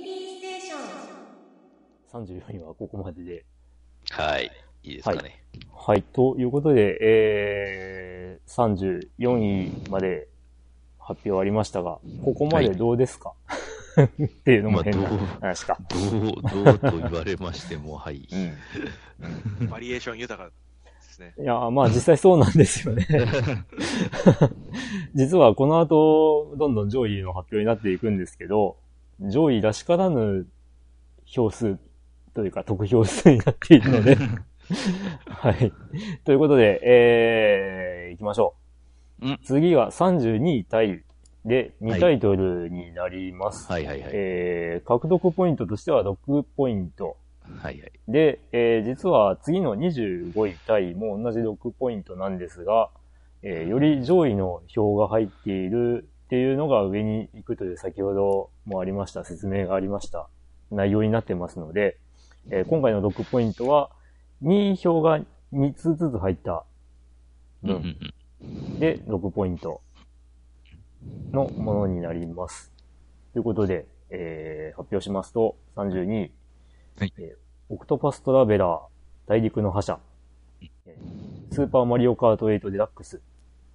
ミリーステーション34位はここまでで。はい。いいですかね。はい。ということで、えー、34位まで発表ありましたが、ここまでどうですか、っていうのも変なまあどう話か。どう、どうと言われましても、はい。うん。バリエーション豊かですね。いや、まあ実際そうなんですよね。実はこの後、どんどん上位の発表になっていくんですけど、上位らしからぬ票数というか得票数になっているので、はい。ということで、えー、行きましょう。うん次は32位タイで2タイトルになります。はいはいはい。えー、獲得ポイントとしては6ポイント。はいはい。で、えー実は次の25位タイも同じ6ポイントなんですが、えーより上位の票が入っているっていうのが上に行くという先ほどもありました、説明がありました。内容になってますので、えー今回の6ポイントは2票が2つずつ入った。分うんで6ポイントのものになります。ということで、えー発表しますと、32位。はい。えーオクトパストラベラー、大陸の覇者、えースーパーマリオカート8デラックス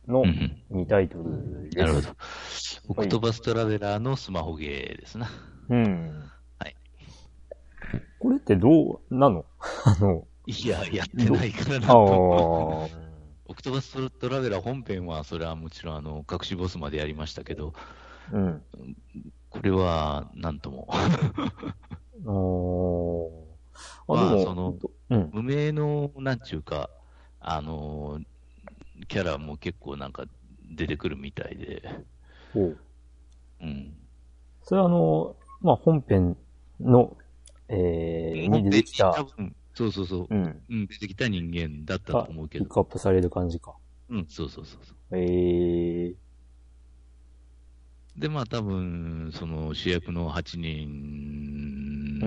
のうんうん2タイトルです。なるほど。オクトバストラベラーのスマホゲーですな。うん。はい。これってどうなの？あの、いや、やってないからなああと。ー、オクトバストラベラー本編は、それはもちろん、あの、隠しボスまでやりましたけど、うん。これは、なんとも。おーまあそのうん。無名の、なんちゅうか、あの、キャラも結構なんか出てくるみたいで、おううん。それはあの、まあ、本編の、えー、に出てきたそうそうそう、うん。うん、出てきた人間だったとが思うけど、ピックアップされる感じか。うん、そうそうそうそう。えー、で、まあ多分、その主役の8人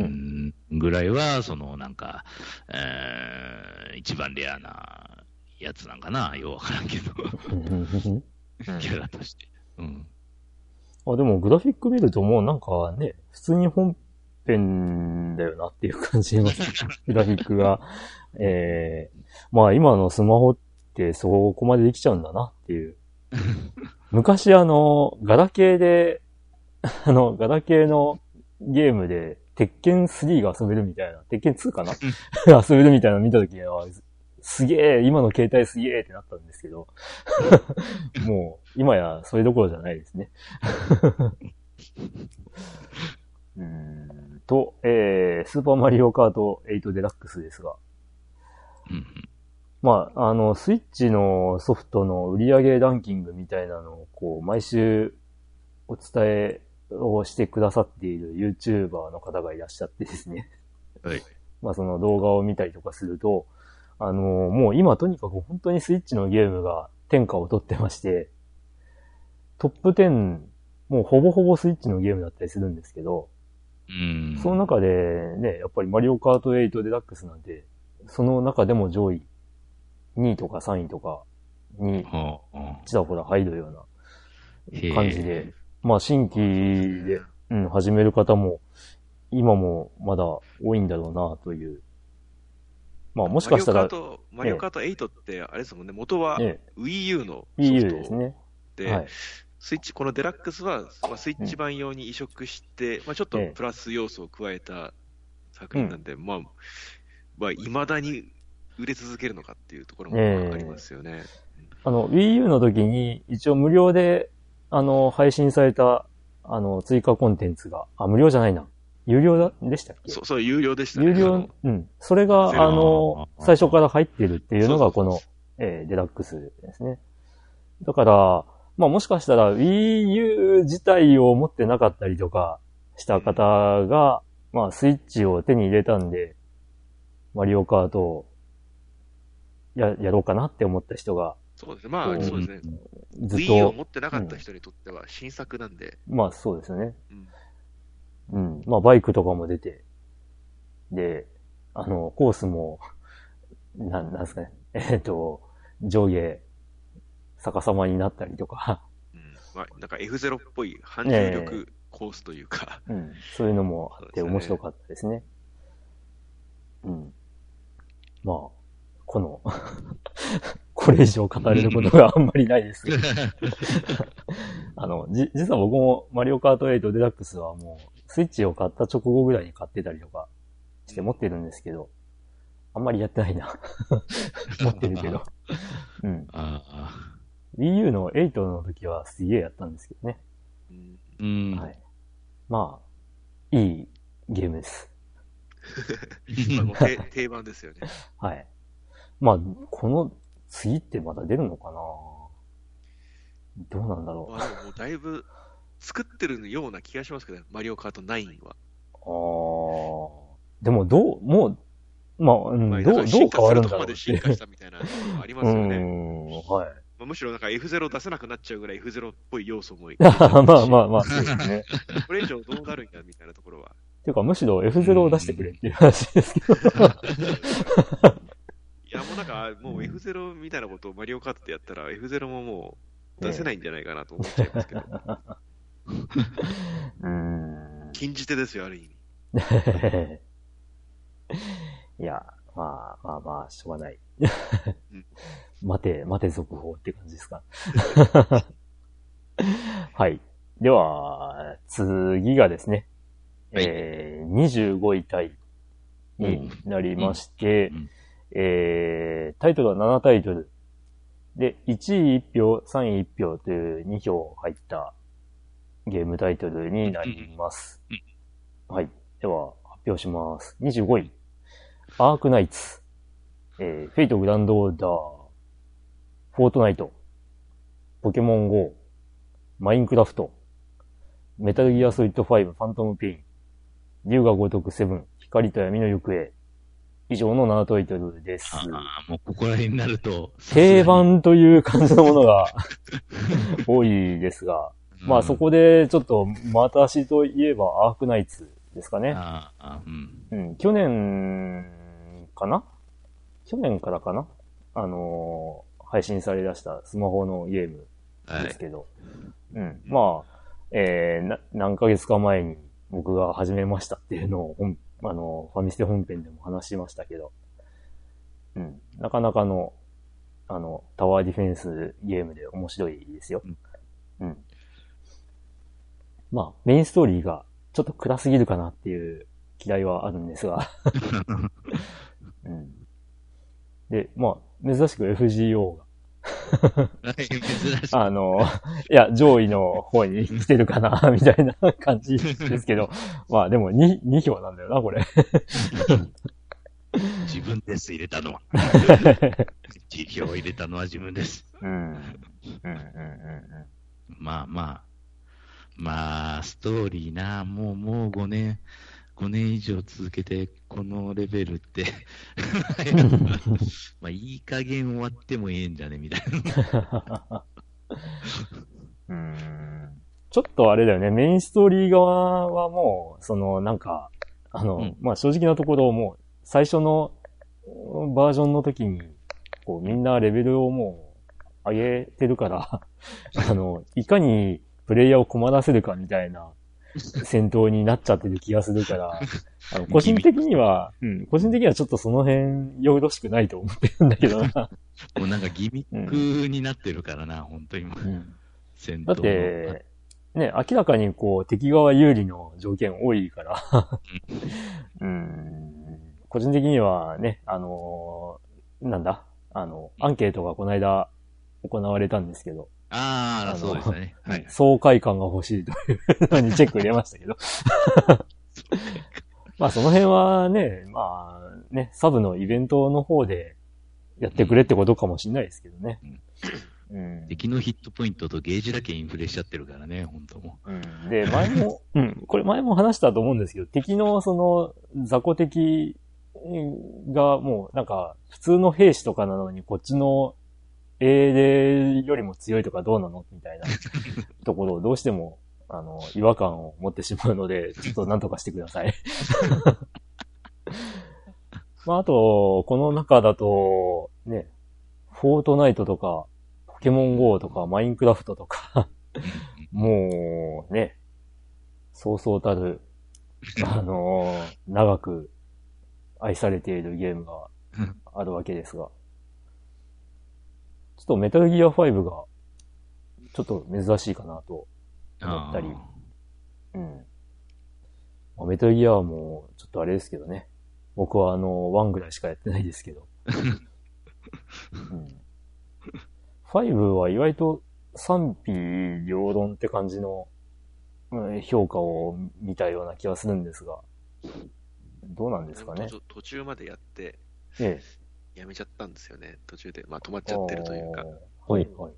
ぐらいは、そのなんか、えー、一番レアなやつなんかな、ようわからんけど、キャラとして。うん。あ、でもグラフィック見るともうなんかね、普通に本編だよなっていう感じします。グラフィックが。えー、まあ今のスマホってそこまでできちゃうんだなっていう。昔あの、ガラケーで、あの、ガラケーのゲームで、鉄拳3が遊べるみたいな、鉄拳2かな？遊べるみたいなの見たときは、すげえ、今の携帯すげえってなったんですけど、もう、今やそれどころじゃないですね。うーんと、えー、スーパーマリオカート8デラックスですが、うんまあ、あの、スイッチのソフトの売上ランキングみたいなのを、こう、毎週お伝えをしてくださっている YouTuber の方がいらっしゃってですね。はい。まあ、その動画を見たりとかすると、あの、もう今とにかく本当にスイッチのゲームが天下を取ってまして、トップ10、もうほぼほぼスイッチのゲームだったりするんですけど、うん。その中でね、やっぱりマリオカート8デラックスなんて、その中でも上位2位とか3位とかにちらほら入るような感じで、まあ新規で、うん、始める方も今もまだ多いんだろうなという。まあもしかしたら、マリオカート、マリオカート8って、あれですもんね、元はね、Wii U のソフトですね。で、はい。スイッチ、このデラックスは、まあ、スイッチ版用に移植して、まあ、ちょっとええプラス要素を加えた作品なんで、まあ、まあ、未だに売れ続けるのかっていうところもええありますよね。あの、Wii U の時に一応無料で、あの、配信された、あの、追加コンテンツが、あ、無料じゃないな。有料だでしたっけ？そそう、有料でしたね。有料うん。それが、あの、最初から入ってるっていうのが、このえーデラックスですね。だから、まあもしかしたら Wii U 自体を持ってなかったりとかした方が、まあスイッチを手に入れたんで、マリオカートをや、やろうかなって思った人が、そうですね。まあ、うんそうですね。ずっ Wii U をと、持ってなかった人にとっては新作なんで、まあそうですよね。うんうん。まあバイクとかも出て、で、あの、コースも、なん、なんですかね。えっ、と、上下、逆さまになったりとか、うんまあ、なんか F0 っぽい反重力コースというか、うん。そういうのもあって面白かったですね。うん。まあ、この、これ以上語れることがあんまりないですけど。あの、じ、実は僕もマリオカート8デラックスはもう、スイッチを買った直後ぐらいに買ってたりとかして持ってるんですけど、あんまりやってないな。持ってるけど。うん。ああ。Wii U の8の時はすげえやったんですけどね。うんうん。はい。まあ、いいゲームです。定定番ですよね。はい。まあ、この次ってまだ出るのかな？どうなんだろまあでももうだいぶ作ってるような気がしますけど、マリオカート9は。う。ああ。でも、どう、もう、まあ、うんまあ、どう、どう変わるんだろうまで進化したみたいなありますうよね。ん、はい。まあ、むしろなんか F0 出せなくなっちゃうぐらい F0 っぽい要素も まあまあまあ、そうですね。これ以上どうなるんやみたいなところは。ていうか、むしろ F0 を出してくれっていう話ですけど。いや、もうなんか、もう F0 みたいなことをマリオカートでやったら F0 ももう出せないんじゃないかなと思っちゃいますけど。うん。禁じ手ですよ、ある意味。いや、まあまあまあ、しょうがないうん。待て、待て続報って感じですか。はい。では、次がですね、はいえー、25位タイになりまして、うんうんえー、タイトルは7タイトル。で、1位1票、3位1票という2票入ったゲームタイトルになります。はい。では、発表します。25位。アークナイツ。えー、フェイトグランドオーダー。フォートナイト。ポケモン GO。マインクラフト。メタルギアソリッド5ファントムペイン。龍が如くセブン。光と闇の行方。以上の7タイトルです。ああ、もうここら辺になると。定番という感じのものが多いですが、うんまあそこでちょっと、私といえばアークナイツですかね。ああ、うん。うん、去年かな？去年からかな？あのー配信され出したスマホのゲームはい。ですけど、うん。まあ、えーな、何ヶ月か前に僕が始めましたっていうのを、ほんあの、ファミステ本編でも話しましたけど、うん。なかなかの、あの、タワーディフェンスゲームで面白いですよ。うん。まあ、メインストーリーがちょっと暗すぎるかなっていう嫌いはあるんですが、うん。で、まあ、珍しく FGO が。あの、いや、上位の方に来てるかな、みたいな感じですけど、まあでも2、2票なんだよな、これ。自分です、入れたのは。辞表を入れたのは自分です。うん。うん、うん、うまあまあ。まあ、ストーリーな、もう、もう5年、5年以上続けて、このレベルって、まあ、いい加減終わってもええんじゃね、みたいな。ん。うん。ちょっとあれだよね、メインストーリー側はもう、その、なんか、あの、うんまあ正直なところ、もう、最初のバージョンの時に、こう、みんなレベルをもう、上げてるから、あの、いかにプレイヤーを困らせるかみたいな 戦闘になっちゃってる気がするから、あの個人的には、うん、個人的にはちょっとその辺よろしくないと思ってるんだけどな。もうなんかギミックになってるからな、本当に。う。ん。戦闘だって、ね、明らかにこう、敵側有利の条件多いから、うん、個人的にはね、あのーなんだ、あの、アンケートがこの間行われたんですけど、ああ、そうですね。はい。爽快感が欲しいというのに チェック入れましたけど。まあその辺はね、まあね、サブのイベントの方でやってくれってことかもしれないですけどね。うん。敵のヒットポイントとゲージだけインフレしちゃってるからね、本当もうんで、前も、うん、これ前も話したと思うんですけど、敵のその雑魚敵がもうなんか普通の兵士とかなのにこっちの英霊よりも強いとかどうなの？みたいな。ところをどうしてもあの違和感を持ってしまうので、ちょっとなんとかしてください。まああと、この中だと、ね、フォートナイトとか、ポケモン GO とか、マインクラフトとか、もうね、そうそうたる、あのー長く愛されているゲームがあるわけですが、っとメタルギア5が、ちょっと珍しいかなと思ったり、うん。まあ、メタルギアはもう、ちょっとあれですけどね。僕はあの、1ぐらいしかやってないですけど。うん、5は意外と賛否両論って感じのうん評価を見たような気がするんですが、どうなんですかね。途中途中までやって、ええ。やめちゃったんですよね。途中で。まあ止まっちゃってるというか。はい、はい。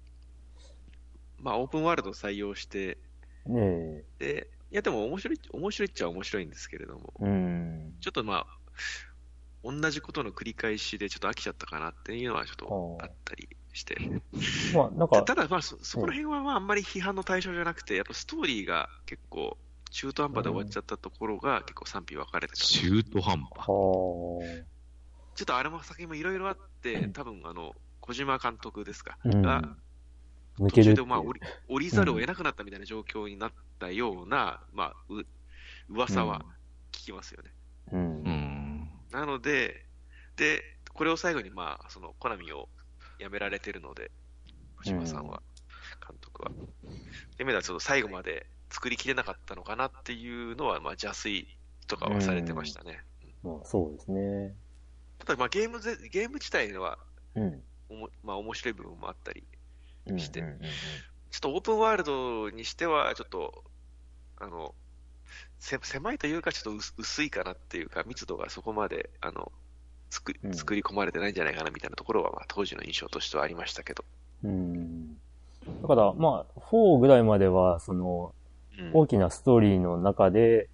まあオープンワールドを採用して、ねえ。で、いやでも面白い、面白いっちゃ面白いんですけれども、うん。ちょっとまあ、同じことの繰り返しでちょっと飽きちゃったかなっていうのはちょっとあったりして。まあ、なんか、ただまあそ、そこら辺はまああんまり批判の対象じゃなくて、やっぱストーリーが結構中途半端で終わっちゃったところが結構賛否分かれてた。ち中途半端。はあ。ょっとあれも先もいろいろあって、多分あの、小島監督ですか、うんが途抜けるっていう。中でまあ降り降りざるを得なくなったみたいな状況になったような、まあ、う噂は聞きますよね。うん。ううん。ん。なので、で、これを最後に、まあ、その、コナミを辞められてるので、小島さんは、監督は。では、ちょっと最後まで作りきれなかったのかなっていうのは、まあ、邪推とかはされてましたね。まあ、そうですね。ただ、まあ、ゲームぜ、ゲーム自体は、うん。おもまあ、面白い部分もあったり、うんしてうんうんうんちょっとオープンワールドにしては、ちょっと、あの、せ狭いというか、ちょっと薄薄いかなっていうか、密度がそこまで、あの、作作り込まれてないんじゃないかなみたいなところは、まあ、当時の印象としてはありましたけど。うん。だから、まあ、4ぐらいまでは、その、うん大きなストーリーの中で、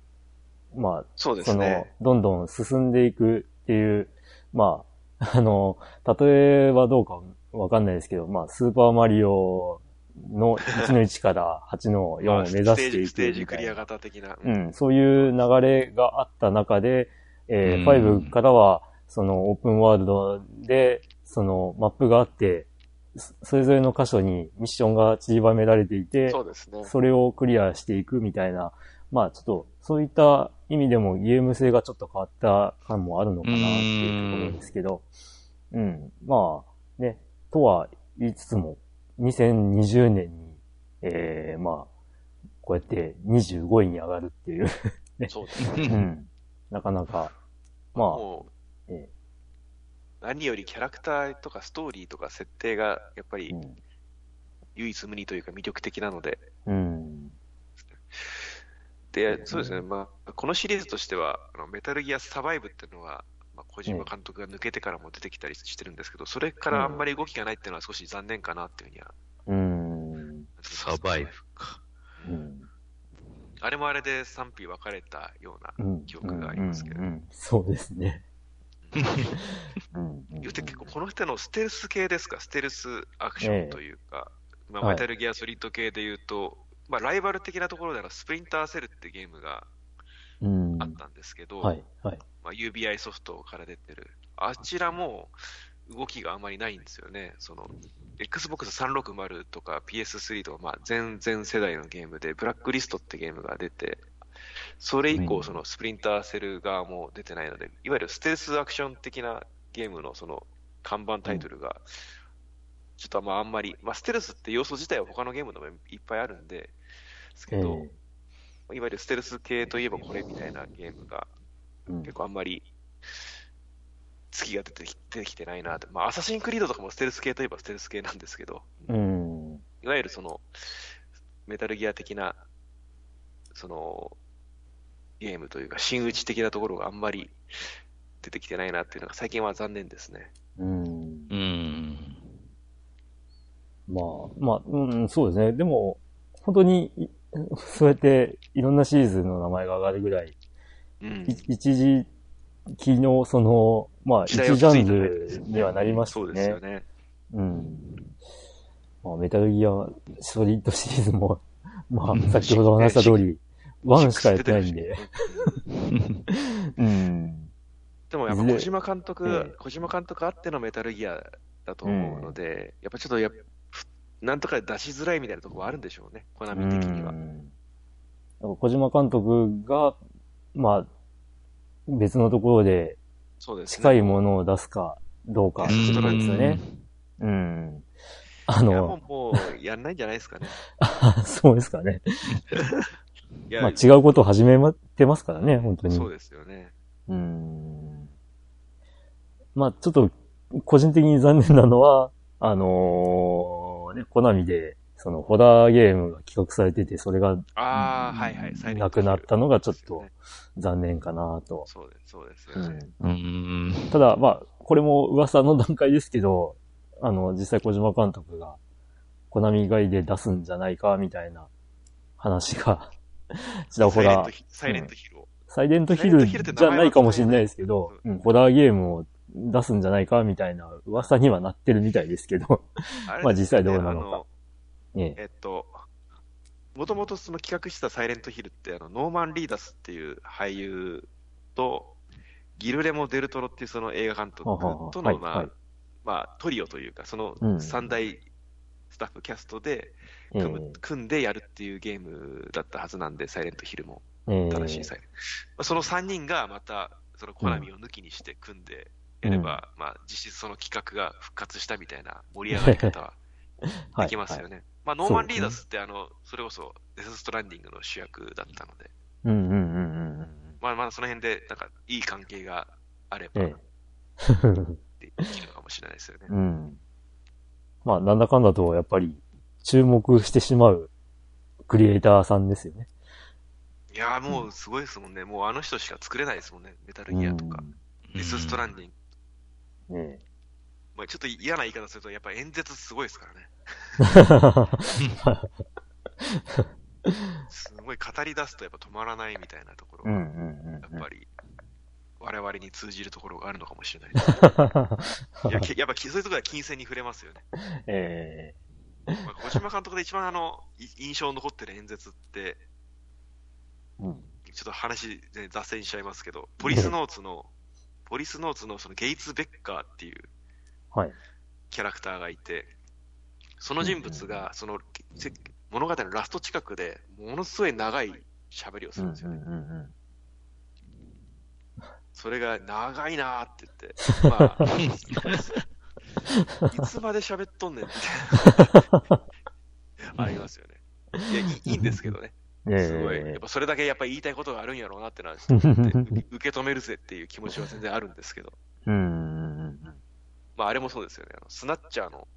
まあ、そのそうですね。、どんどん進んでいくっていう、まあ、あの、例えはどうかわかんないですけど、まあ、スーパーマリオの1の1から8の4をまあ目指していくみたいな。ステージ、ステージクリア型的な。う。ん、そういう流れがあった中で、えーうん5からは、そのオープンワールドで、そのマップがあって、そそれぞれの箇所にミッションが散りばめられていて、そうですね。それをクリアしていくみたいな、まあちょっと、そういった意味でもゲーム性がちょっと変わった感もあるのかなっていうところですけど、うん、まあね、とは言いつつも、2020年に、えー、まあ、こうやって25位に上がるっていう、そうですうね。ん、なかなか、まあ、もう、え。何よりキャラクターとかストーリーとか設定が、やっぱりうん、唯一無二というか魅力的なので、うん、で、そうですね、まあ、このシリーズとしては、あのメタルギアサバイブっていうのは、まあ、小島監督が抜けてからも出てきたりしてるんですけど、それからあんまり動きがないっていうのは少し残念かなっていうふうには。うん、サバイブか。うん、あれもあれで賛否分かれたようなうん、記憶がありますけど。そうですね。言 うて結構この人のステルス系ですか、ステルスアクションというか、まあ、はい。メタルギアソリッド系で言うと、まあ、ライバル的なところでのスプリンターセルってゲームがうんあったんですけど、はい、はい。まあ、UBI ソフトから出てる、あちらも動きがあまりないんですよね。その Xbox 360とか PS3 とか、まあ、全然世代のゲームで、ブラックリストってゲームが出て、それ以降、スプリンターセル側も出てないので、いわゆるステルスアクション的なゲームのその看板タイトルが、ちょっとまああんまり、まあ、ステルスって要素自体は他のゲームでもいっぱいあるんで、ですけえど、いわゆるステルス系といえばこれみたいなゲームが結構あんまり月が出てき出てきてないなって、まあ、アサシンクリードとかもステルス系といえばステルス系なんですけど、うん。いわゆるそのメタルギア的なそのゲームというか、真打ち的なところがあんまり出てきてないなっていうのが最近は残念ですね。うん。うん。まあ、まあ、うん、そうですね。でも、本当に、いそうやっていろんなシリーズの名前が上がるぐらい、うんい一時期の、その、まあ、一ジャンルにはなりましたそうね。ですよね。うん。まあ、メタルギアソリッドシリーズも、まあ、先ほど話した通り、ワンしかやってないんで。うん。でもやっぱ小島監督、ええ小島監督あってのメタルギアだと思うので、やっぱちょっとやっなんとか出しづらいみたいなところはあるんでしょうね、コナミ的には。うん小島監督が、まあ、別のところでそうですね。近いものを出すかどうかってことですよね。うん。あの、う、もう、やんないんじゃないですかね。そうですかね。まあ違うことを始めてますからね、本当に。そうですよね。うん。まあちょっと、個人的に残念なのは、あのーね、コナミで、その、ホラーゲームが企画されてて、それがああ、はいはい。なくなったのがちょっと残念かなと。そうです、そうですよね。うん。うーん。ただ、まあ、これも噂の段階ですけど、あの、実際小島監督が、コナミ以外で出すんじゃないか、みたいな話が、ちらほらサイレント、ヒサイレントヒルを。サイレントヒルじゃないかもしれないですけど、うん、ホラーゲームを出すんじゃないか、みたいな噂にはなってるみたいですけど、あれ まあ実際どうなのか。ねえっと、もともとその企画したサイレントヒルって、あの、ノーマン・リーダスっていう俳優と、ギルレモ・デルトロっていうその映画監督との、まあはいはい、まあ、トリオというか、そのうん。三大スタッフキャストでえ組む、組んでやるっていうゲームだったはずなんで、サイレントヒルも、え新しいサイレント。まあ、その3人がまた、そのコナミを抜きにして組んでやれば、まあ、実質その企画が復活したみたいな盛り上がり方は はいできますよね。まあ、ノーマン・リーダスって、あの、それこそ、デス・ストランディングの主役だったので、うんうんうんうんうん。まあ、まあ、その辺で、なんか、いい関係があれば、えできるのかもしれないですよね。うん。まあ、なんだかんだと、やっぱり、注目してしまう、クリエイターさんですよね。いやー、もう、すごいですもんね。もう、あの人しか作れないですもんね。メタルギアとか、デス・ストランディング。うん。ねまあ、ちょっと嫌な言い方すると、やっぱ演説すごいですからね。すごい語り出すとやっぱ止まらないみたいなところが、うんうんうんやうんっぱり、我々に通じるところがあるのかもしれないです。いや、けやっぱきそういうところは金銭に触れますよね。えまあ、小島監督で一番あの、い印象に残ってる演説って、ーうんちょっと話、ね、脱線しちゃいますけど、ポリスノーツの、ポリスノーツのそのゲイツ・ベッカーっていうはい。キャラクターがいて、その人物が、その、せ物語のラスト近くで、ものすごい長い喋りをするんですよね。うんそれが長いなーって言って、まあ、いつまで喋っとんねんみたいな。ありますよね。いやいいんですけどね。うん。すごい。やっえぱそれだけやっぱり言いたいことがあるんやろうなってのは、ー 受け止めるぜっていう気持ちは全然あるんですけど。うんまああれもそうですよね。あのスナッチャーの、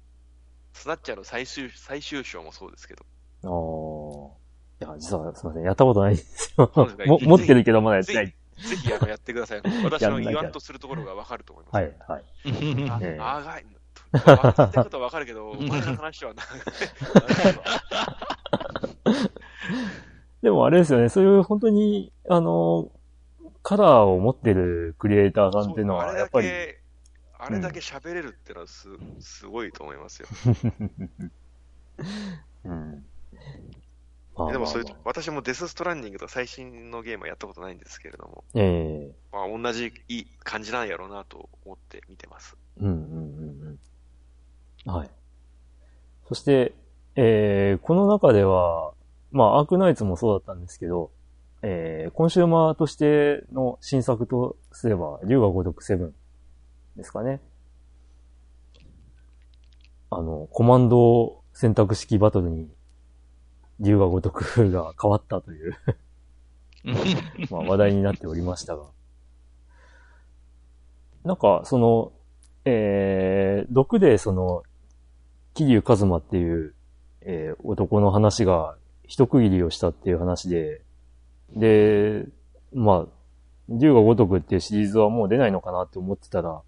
スナッチャーの最終、最終章もそうですけど。うん。おーいや、実はすみません。やったことないんですよ。も持ってるけどまだやってない。ぜひあのやってください。私の言わんとするところがわかると思います。はい、はい。あええ長い。かってることはわかるけど、お前の話は長い。でもあれですよね。そういう本当に、あの、カラーを持ってるクリエイターさんっていうのは、そうあれだやっぱり、け、あれだけ喋れるってのはす、すごいと思いますよ。うん。まあでもそういう私もデス・ストランディングとか最新のゲームはやったことないんですけれども、ええまあ同じいい感じなんやろうなと思って見てます。うんうんうんうん。はい。そして、えー、この中では、まあ、アークナイツもそうだったんですけど、えー、コンシューマーとしての新作とすれば、竜が如くセブンですかね。あの、コマンド選択式バトルに、竜が如くが変わったという、まあ、話題になっておりましたが。なんか、その、えー、毒でその、桐生一馬っていう、えー男の話が一区切りをしたっていう話で、で、まあ、竜が如くっていうシリーズはもう出ないのかなって思ってたら、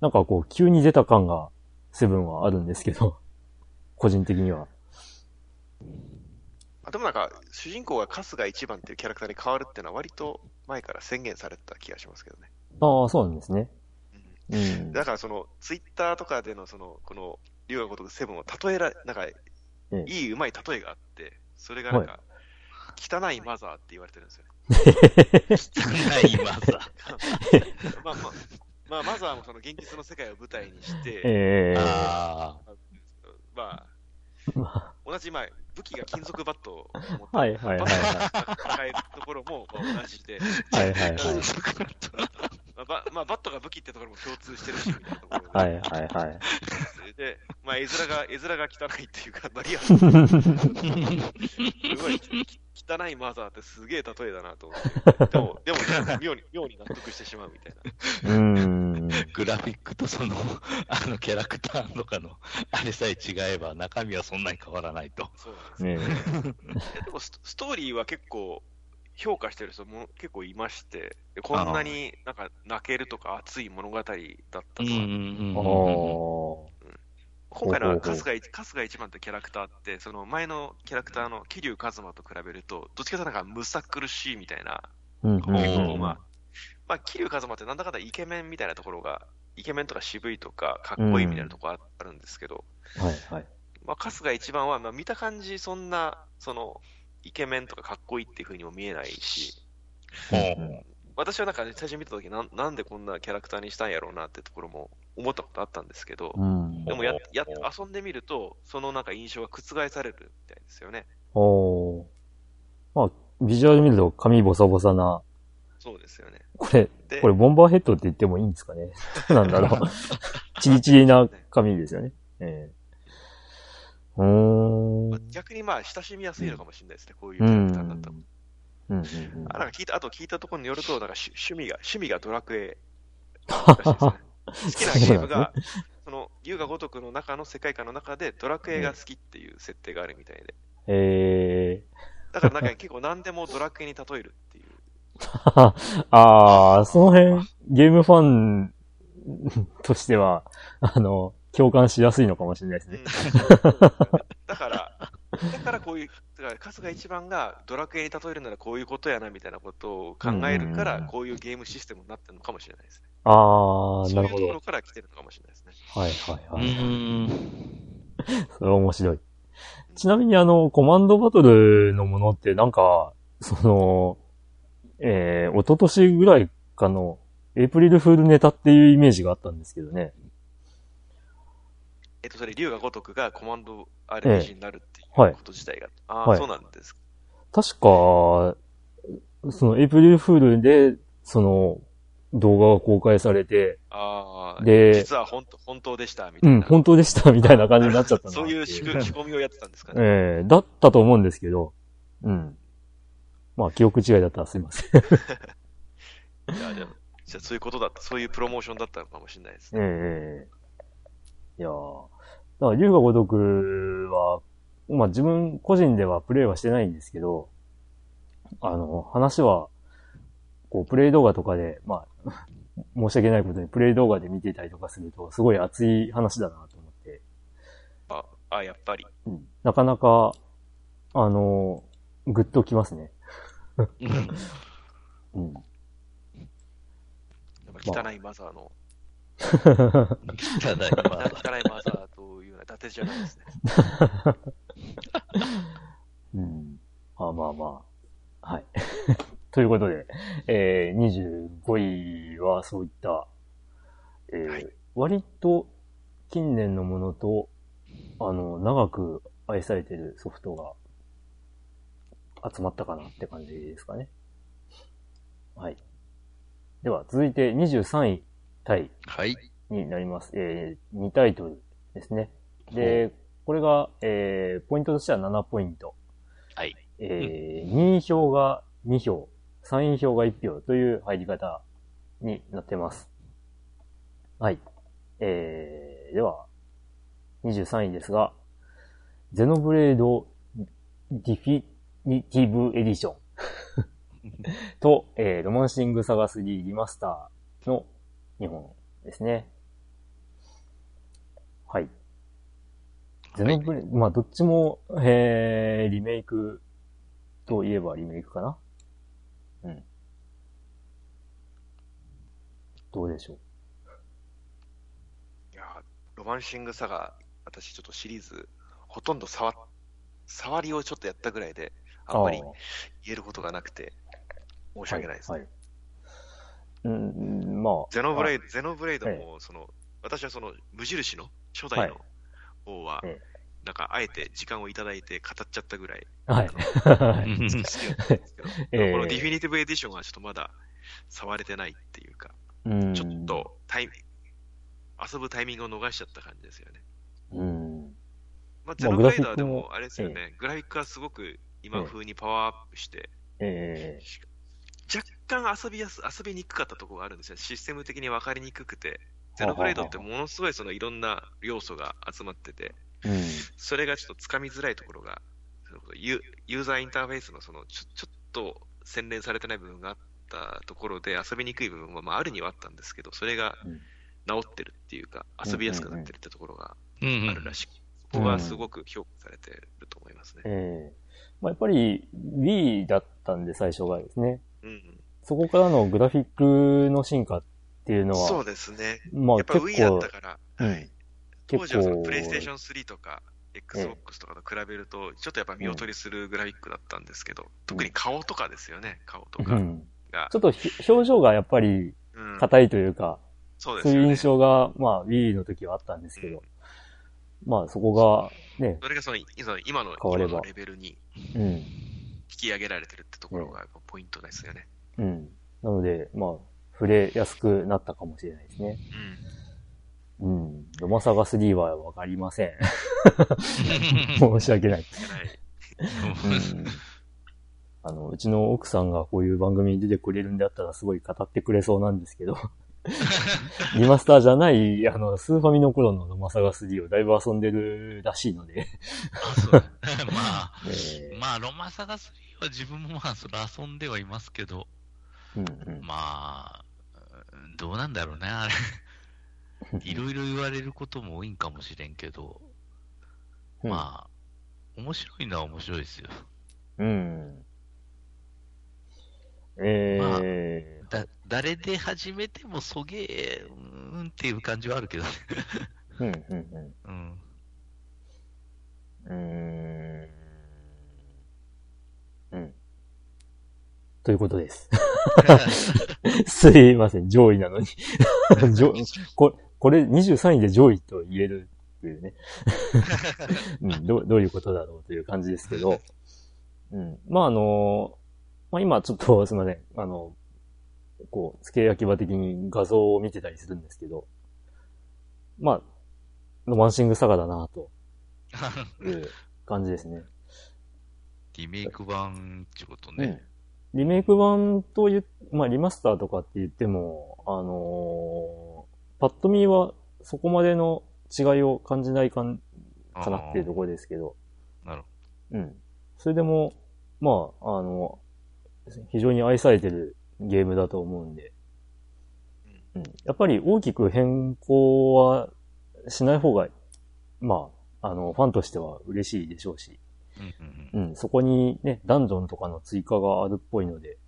なんかこう、急に出た感が、セブンはあるんですけど、個人的には。あでもなんか、主人公が春日一番っていうキャラクターに変わるっていうのは割と前から宣言されてた気がしますけどね。ああ、そうなんですね。うんうん。だからその、ツイッターとかでのその、この、竜が如くセブンを例えら、なんか、えいい、うまい例えがあって、それがなんか、汚いマザーって言われてるんですよね。汚いマザ まあまあ、まあ、マザーもその現実の世界を舞台にして、ええあまあ、まあ、同じ、まあ、武器が金属バットを持って、はいはいはいバットを抱えるところもまあ同じで、はいはいはい。まあバ まあ、バットが武器ってところも共通してるし、みたいなところではいはいはい。で、まあ、絵面が、絵面が汚いっていうか、まあ、リアルすごいき汚いマザーってすげえ例えだなと思って。でも、でも妙に、妙に納得してしまうみたいな。うーん。グラフィックとその、あのキャラクターとかの、あれさえ違えば中身はそんなに変わらないと。そうなんですねいやでもスト、ストーリーは結構、評価してる人も結構いまして、でこんなになんか泣けるとか熱い物語だったとは、え。あ今回の春日一春日一番ってキャラクターって、その前のキャラクターの桐生一馬と比べると、どっちかというとなんかむさ苦しいみたいな。まあ、まあ、桐生一馬ってなんだかんだイケメンみたいなところが、イケメンとか渋いとか、かっこいいみたいなところあるんですけど、はいはい。まあ、春日一番は、まあ、見た感じ、そんな、その、イケメンとかかっこいいっていう風にも見えないし、うん私はなんか最初見たときなん、なんでこんなキャラクターにしたんやろうなってところも思ったことあったんですけど、うん。でもや、や、遊んでみると、そのなんか印象が覆されるみたいですよね。おー。まあ、ビジュアル見ると髪ボサボサな、そうですよね。これ、で、これボンバーヘッドって言ってもいいんですかねなんだろう。チリチリな髪ですよね。え。まあ逆にまあ、親しみやすいのかもしれないですね、こういううキャラん。クターだったら。うんうんうんあなんか聞いた、あと聞いたところによると、なんか趣趣味が、趣味がドラクエ らしいですね。好きなゲームが、その、龍が如くの中の世界観の中でドラクエが好きっていう設定があるみたいで。ええだからなんか結構何でもドラクエに例えるっていう。ああ、その辺、ゲームファンとしては、あの、共感しやすいのかもしれないですね。だから、だからこういう、だから春日一番がドラクエに例えるならこういうことやなみたいなことを考えるからこういうゲームシステムになってるのかもしれないですね。ああ、そういうところなるほど。から来てるのかもしれないですね。はいはいうはい。ん。それは面白い。ちなみにあの、コマンドバトルのものってなんか、その、えー、一昨年ぐらいかの、エイプリルフールネタっていうイメージがあったんですけどね。えっと、それ、龍が如くがコマンド RPG になるっていうはいこと自体が。ああ、はいそうなんです。確か、そのエイプリルフールで、その、動画が公開されて、ああ、で実は本当本当でした、みうん、たいな。本当でした、みたいな感じになっちゃったなそういう仕組みをやってたんですかね。ええだったと思うんですけど、うん。まあ、記憶違いだったらすいません。いや、でも、じゃあそういうことだった、そういうプロモーションだったのかもしれないですね。ええいやーだから、龍が如くは、まあ自分個人ではプレイはしてないんですけど、あの、話は、こう、プレイ動画とかで、まあ、申し訳ないことにプレイ動画で見てたりとかすると、すごい熱い話だなと思って、あ、あやっぱり。うんなかなか、あの、グッときますね。うん。やっぱ汚いマザーの、ただ今、汚いマザーというのは伊達じゃないですね。うん。あまあまあ。はい。ということで、えー、25位はそういった、えーはい割と近年のものと、あの、長く愛されてるソフトが集まったかなって感じですかね。はい。では、続いて23位タイはい。になります。えー、2タイトルですね。で、これが、えー、ポイントとしては7ポイント。はい。えー、2位票が2票、3位票が1票という入り方になってます。はい。えー、では、23位ですが、ゼノブレードディフィニティブエディション と、えー、ロマンシングサガ3リマスターの2本ですね。はい。ゼノブレ、まあ、どっちも、えー、リメイクといえばリメイクかなうん。どうでしょう？いやーロマンシングサガ、私ちょっとシリーズ、ほとんど触っ、触りをちょっとやったぐらいで、あんまりー言えることがなくて、申し訳ないです。はい。はいうん、まあ。ゼノブレイド。ド、ゼノブレイドえも、その、私はその、無印の初代の方はええ、なんか、あえて時間をいただいて語っちゃったぐらい、はい。好きだったんですけど、えーこのディフィニティブエディションはちょっとまだ触れてないっていうか、うんちょっとタイミ遊ぶタイミングを逃しちゃった感じですよね。うん。まあ、ゼノブレイダーでもも、あれですよね、グラフィックはすごく今風にパワーアップして、え若干遊びやす、遊びにくかったところがあるんですよ。システム的に分かりにくくて。ゼノブレイドってものすごいそのいろんな要素が集まってて、えうん。それがちょっとつかみづらいところが、そのユユーザーインターフェースのそのちょちょっと洗練されてない部分があったところで遊びにくい部分はまああるにはあったんですけど、それがうん治ってるっていうか、遊びやすくなってるってところがうんあるらしく、そこがすごく評価されてると思いますね。ええまあ、やっぱり Wii だったんで最初がですね。うん、そこからのグラフィックの進化っていうのは、そうですね。まあやっぱ結 Wii だ構った、から、うんはい、当時はそのプレイステーション3とか、Xbox とかと比べると、ちょっとやっぱ見劣りするグラフィックだったんですけど、特に顔とかですよね、顔とかうん。がち。ょっとひ表情がやっぱりうん硬いというか、そういうそうですよね。印象が、まあ Wii の時はあったんですけど、まあそこがね、それがその今の変われば今のレベルにうん、引き上げられてるってところがポイントですよね。うん。なので、まあ、触れやすくなったかもしれないですね。うん。うん。ロマサガ3はわかりません。申し訳ない。はい。うんあの、うちの奥さんがこういう番組に出てくれるんであったらすごい語ってくれそうなんですけど、リマスターじゃない、あの、スーファミの頃のロマサガ3をだいぶ遊んでるらしいので、あそう まあ、えーまあ、ロマサガ3は自分もまあ、それ遊んではいますけど、うんうんまあ、どうなんだろうね、あれ。いろいろ言われることも多いんかもしれんけど、うんまあ、面白いのは面白いですよ。うん。えだ、誰で始めてもそげえ、うーんっていう感じはあるけどね。ー、うん、うん、うん。うん。うーん。うん。ということです。すいません、上位なのに。上ここれ23位で上位と言えるっていうね、うんどう。どういうことだろうという感じですけど。うん、まああの、まあ今ちょっとすいません、あの、こう、付け焼き場的に画像を見てたりするんですけど、まあ、ロマンシングサガだなという感じですね。リメイク版ってことね。リメイク版と言っ、まあリマスターとかって言っても、あのーパッと見はそこまでの違いを感じないかんかなっていうところですけど、なるほうん。それでも、まあ、あの、非常に愛されてるゲームだと思うんで、うん。やっぱり大きく変更はしない方が、まあ、あの、ファンとしては嬉しいでしょうし、ど。うんうん、そこにね、ダンジョンとかの追加があるっぽいので。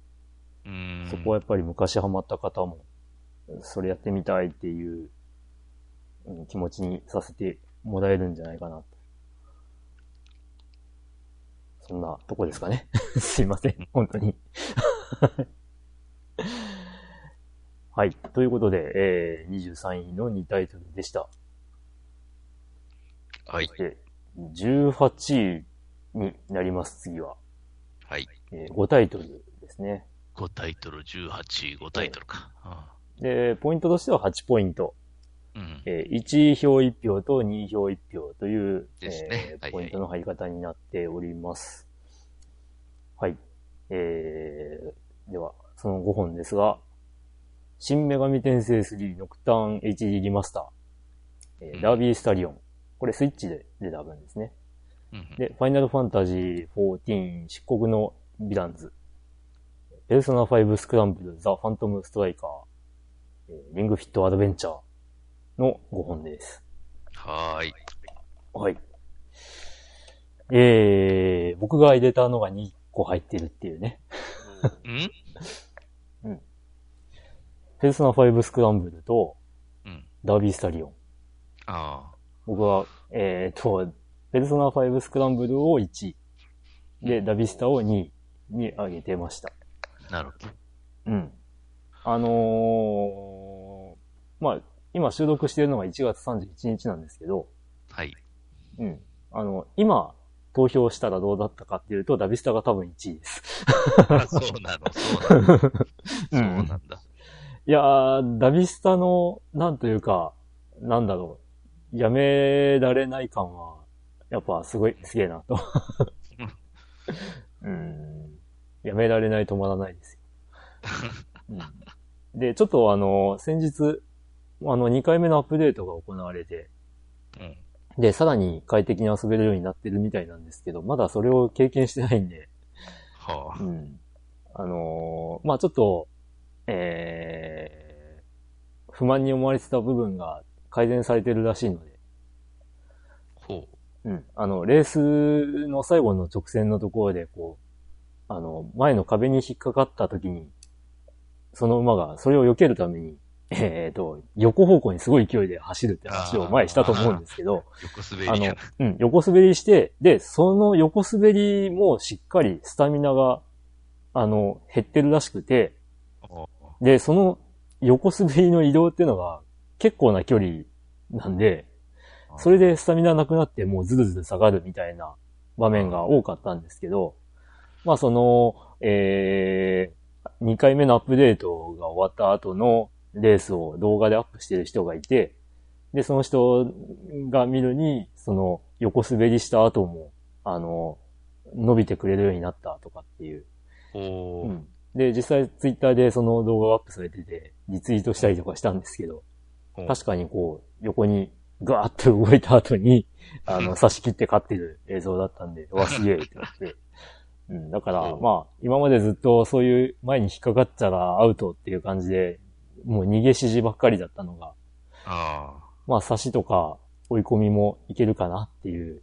そこはやっぱり昔ハマった方も、それやってみたいっていう、うん気持ちにさせてもらえるんじゃないかなと。そんなとこですかね。すいません。本当に。はい。ということで、えー、23位の2タイトルでした。はい。で、18位になります、次は。はい。えー5タイトルですね。5タイトル、18位、5タイトルか。あで、ポイントとしては8ポイント。あうん。えー1票1票と2票1票という、ですねはいはいえーポイントの入り方になっております。はい。えー、では、その5本ですが、新女神転生3ノクターン HD リマスター、えーうんダービースタリオン。これスイッチで出た分ですね。うんうんで、ファイナルファンタジー14漆黒のヴィランズ。ペルソナ5スクランブルザ・ファントム・ストライカー。えーリングフィット・アドベンチャーの5本です。はーい。はい。えー、僕が入れたのが2個入ってるっていうね。うん？ペルソナ5スクランブルとうん。ダービースタリオン。あ僕は、えーと、ペルソナ5スクランブルを1位。で、ダビスタを2位に上げてました。あ、なるほど。うん。あのーまあ、今収録しているのが1月31日なんですけど、はい。うん。あの、今、投票したらどうだったかっていうと、ダビスタが多分1位です。あ そうなの、そうなの。そうなんだ。いやー、ダビスタの、なんというか、なんだろう、やめられない感は、やっぱすごい、すげえなと。うん。やめられない、止まらないですよ。うん、で、ちょっとあの、先日、あの、2回目のアップデートが行われて、うん。で、さらに快適に遊べるようになってるみたいなんですけど、まだそれを経験してないんで、はあう。ん。あのーまあちょっと、えー、不満に思われてた部分が改善されてるらしいので、ほうん。あの、レースの最後の直線のところで、こう、あの、前の壁に引っかかった時に、その馬がそれを避けるために、えっ、と、横方向にすごい勢いで走るって話を前にしたと思うんですけど、う。横滑あのりやな。、うん、横滑りして、で、その横滑りもしっかりスタミナが、あの、減ってるらしくて、おで、その横滑りの移動っていうのが結構な距離なんで、それでスタミナなくなってもうズルズル下がるみたいな場面が多かったんですけど、まあその、えー、2回目のアップデートが終わった後のレースを動画でアップしてる人がいて、で、その人が見るに、その横滑りした後も、あの、伸びてくれるようになったとかっていう。うん。で、実際ツイッターでその動画がアップされてて、リツイートしたりとかしたんですけど、確かにこう、横にガーッと動いた後に、あの、差し切って勝ってる映像だったんで、う わ、すげえってなって。うん、だから、うんまあ、今までずっとそういう前に引っかかったらアウトっていう感じで、もう逃げ指示ばっかりだったのが、あまあ、差しとか追い込みもいけるかなっていう、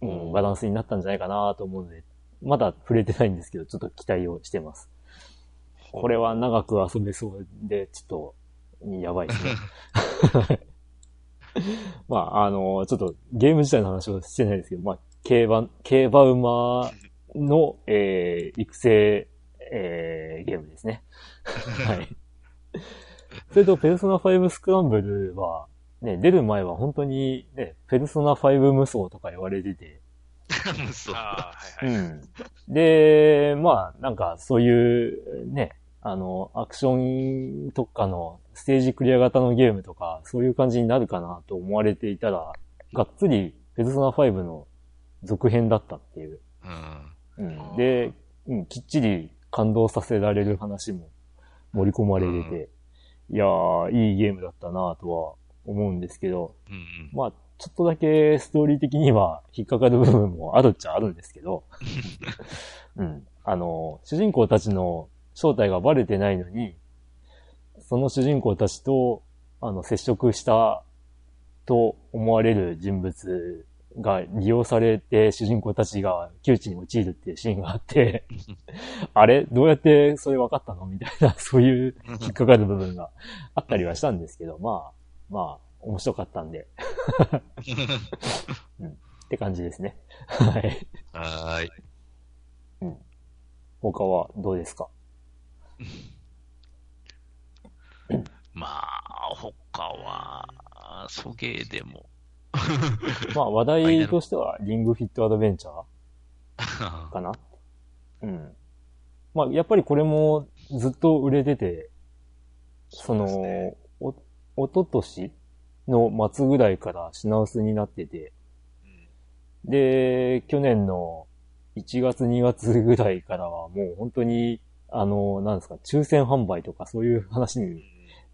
うん、バランスになったんじゃないかなと思うので、まだ触れてないんですけど、ちょっと期待をしてます。あ。これは長く遊べそうで、ちょっと、やばいですね。まあ、あの、ちょっとゲーム自体の話をしてないですけど、まあ、競馬、競馬馬の、えー、育成、えー、ゲームですね。はい。それと、ペルソナ5スクランブルは、ね、出る前は本当に、ね、ペルソナ5無双とか言われてて、そう。ああ、はいはい。うん。で、まあ、なんかそういうね、あの、アクション特化のステージクリア型のゲームとか、そういう感じになるかなと思われていたら、がっつりペルソナ5の続編だったっていう。うん。うん、で、うん、きっちり感動させられる話も盛り込まれてて、いやー、いいゲームだったなとは思うんですけど、うんうん。まあ、ちょっとだけストーリー的には引っかかる部分もあるっちゃあるんですけど、うん。あの、主人公たちの正体がバレてないのに、その主人公たちと、あの、接触したと思われる人物が利用されて主人公たちが窮地に陥るっていうシーンがあって、あれ？どうやってそれ分かったの？みたいな、そういう引っかかる部分があったりはしたんですけど、まあ、まあ、面白かったんで、って感じですね。はい。はーい。他はどうですか？まあ、他は、ソゲーでも。まあ話題としては、リングフィットアドベンチャー かなうん。まあやっぱりこれもずっと売れてて、その、ねお、おととしの末ぐらいから品薄になってて、うんで、去年の1月2月ぐらいからはもう本当に、あの、なんですか、抽選販売とかそういう話に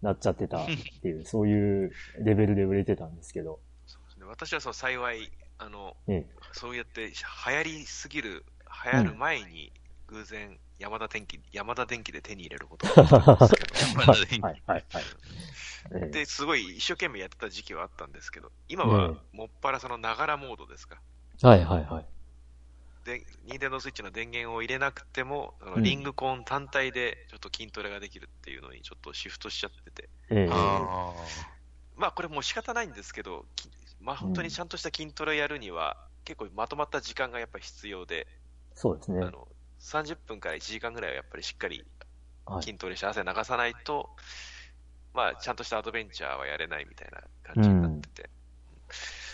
なっちゃってた っていう、そういうレベルで売れてたんですけど、そうですね。私はその幸い、あの、えそうやって流行りすぎる、流行る前に、偶然、山田電機、山田電機で手に入れること。ができたんですけど、まだはい、はい、はい。で、すごい一生懸命やってた時期はあったんですけど、今はえ。もっぱらそのながらモードですか？はい、はい、はい。で、ニンテンドースイッチの電源を入れなくても、あのうんリングコン単体でちょっと筋トレができるっていうのにちょっとシフトしちゃってて。ええあまあこれもう仕方ないんですけど、きまあ本当にちゃんとした筋トレやるには、結構まとまった時間がやっぱり必要で、そうですね。あの、30分から1時間ぐらいはやっぱりしっかりはい。筋トレして汗流さないと、まあちゃんとしたアドベンチャーはやれないみたいな感じになってて。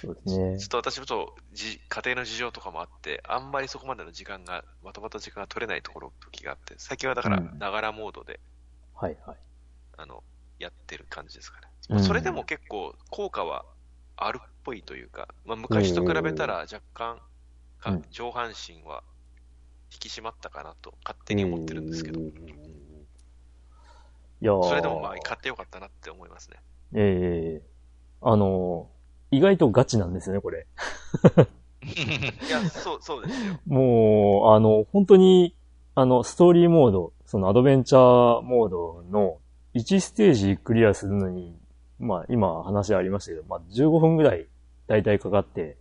そうですねちょ。っと私もちょっとじ家庭の事情とかもあって、あんまりそこまでの時間が、まとまった時間が取れないところ、時があって、最近はだから、うんながらモードで、はいはい。あの、やってる感じですかね。うんそれでも結構、効果はあるっぽいというか、まあ、昔と比べたら若干、かうん上半身は引き締まったかなと、勝手に思ってるんですけど、いやーそれでもまあ、買ってよかったなって思いますね。ええあの、意外とガチなんですよね、これ。いや、そう、そうですよ。もう、あの、本当に、あの、ストーリーモード、そのアドベンチャーモードの1ステージクリアするのに、まあ、今話ありましたけど、まあ、15分ぐらい大体かかって、